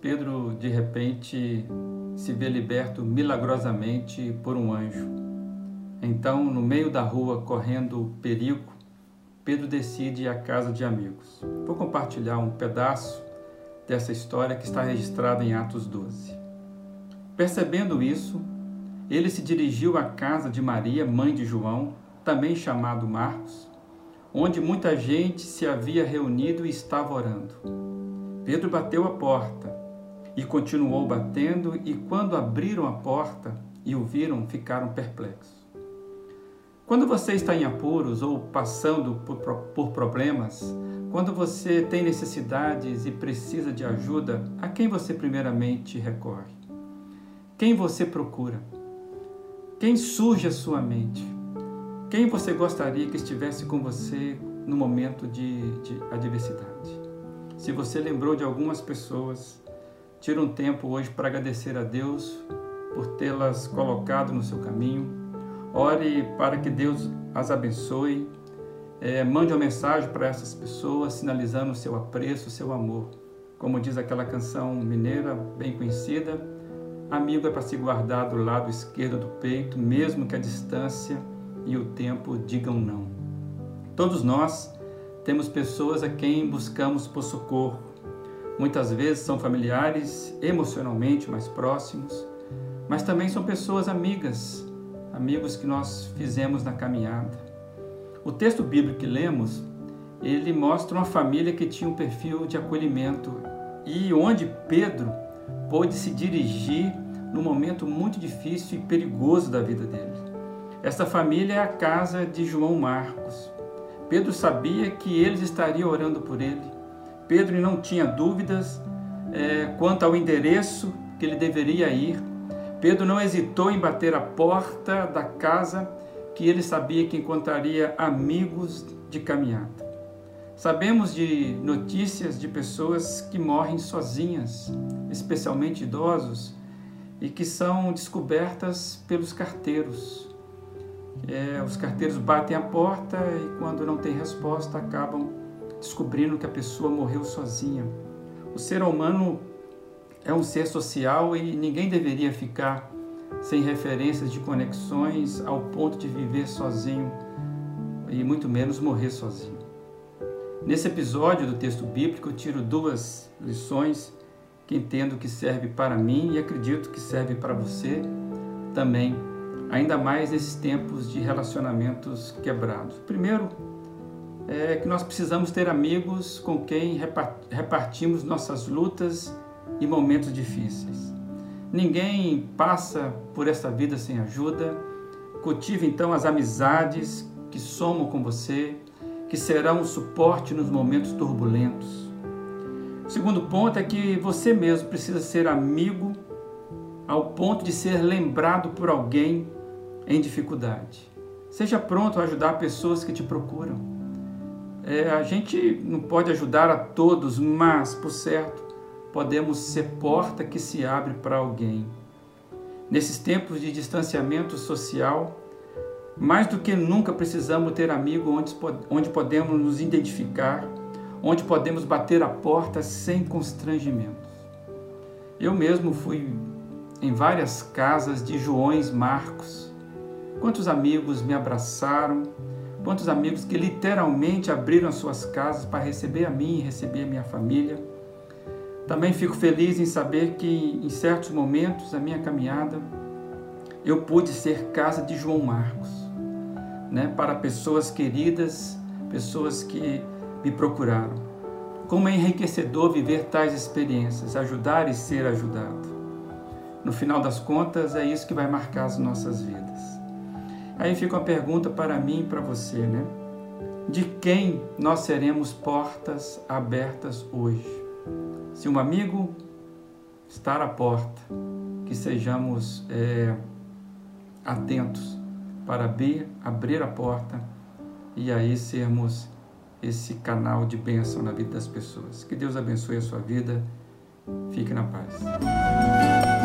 Pedro de repente se vê liberto milagrosamente por um anjo. Então, no meio da rua, correndo perigo, Pedro decide ir à casa de amigos. Vou compartilhar um pedaço dessa história que está registrada em Atos 12. Percebendo isso, ele se dirigiu à casa de Maria, mãe de João, também chamado Marcos, onde muita gente se havia reunido e estava orando. Pedro bateu a porta e continuou batendo, e quando abriram a porta e o viram, ficaram perplexos. Quando você está em apuros ou passando por, problemas, quando você tem necessidades e precisa de ajuda, a quem você primeiramente recorre? Quem você procura? Quem surge à sua mente? Quem você gostaria que estivesse com você no momento de, de adversidade? Se você lembrou de algumas pessoas, tire um tempo hoje para agradecer a Deus por tê-las colocado no seu caminho Ore para que Deus as abençoe. É, mande uma mensagem para essas pessoas, sinalizando o seu apreço, o seu amor. Como diz aquela canção mineira bem conhecida, amigo é para se guardar do lado esquerdo do peito, mesmo que a distância e o tempo digam não. Todos nós temos pessoas a quem buscamos por socorro. Muitas vezes são familiares, emocionalmente mais próximos, mas também são pessoas amigas, amigos que nós fizemos na caminhada. O texto bíblico que lemos, ele mostra uma família que tinha um perfil de acolhimento e onde Pedro pôde se dirigir num momento muito difícil e perigoso da vida dele. Essa família é a casa de João Marcos. Pedro sabia que eles estariam orando por ele. Pedro não tinha dúvidas é, quanto ao endereço que ele deveria ir Pedro não hesitou em bater a porta da casa que ele sabia que encontraria amigos de caminhada. Sabemos de notícias de pessoas que morrem sozinhas, especialmente idosos, e que são descobertas pelos carteiros. É, os carteiros batem a porta e, quando não tem resposta, acabam descobrindo que a pessoa morreu sozinha. O ser humano é um ser social e ninguém deveria ficar sem referências de conexões ao ponto de viver sozinho e muito menos morrer sozinho. Nesse episódio do texto bíblico, eu tiro duas lições que entendo que serve para mim e acredito que serve para você também, ainda mais nesses tempos de relacionamentos quebrados. Primeiro, é que nós precisamos ter amigos com quem repartimos nossas lutas e momentos difíceis. Ninguém passa por essa vida sem ajuda. Cultive então as amizades que somam com você, que serão um suporte nos momentos turbulentos. O segundo ponto é que você mesmo precisa ser amigo ao ponto de ser lembrado por alguém em dificuldade. Seja pronto a ajudar pessoas que te procuram. É, a gente não pode ajudar a todos, mas, por certo, podemos ser porta que se abre para alguém. Nesses tempos de distanciamento social, mais do que nunca precisamos ter amigo onde, onde podemos nos identificar, onde podemos bater a porta sem constrangimentos. Eu mesmo fui em várias casas de Joões Marcos. Quantos amigos me abraçaram, quantos amigos que literalmente abriram suas casas para receber a mim e receber a minha família. Também fico feliz em saber que em certos momentos da minha caminhada eu pude ser casa de João Marcos, né, para pessoas queridas, pessoas que me procuraram. Como é enriquecedor viver tais experiências, ajudar e ser ajudado. No final das contas, é isso que vai marcar as nossas vidas. Aí fica uma pergunta para mim e para você, né? De quem nós seremos portas abertas hoje? Se um amigo estar à porta, que sejamos é, atentos para abrir, abrir a porta e aí sermos esse canal de bênção na vida das pessoas. Que Deus abençoe a sua vida. Fique na paz.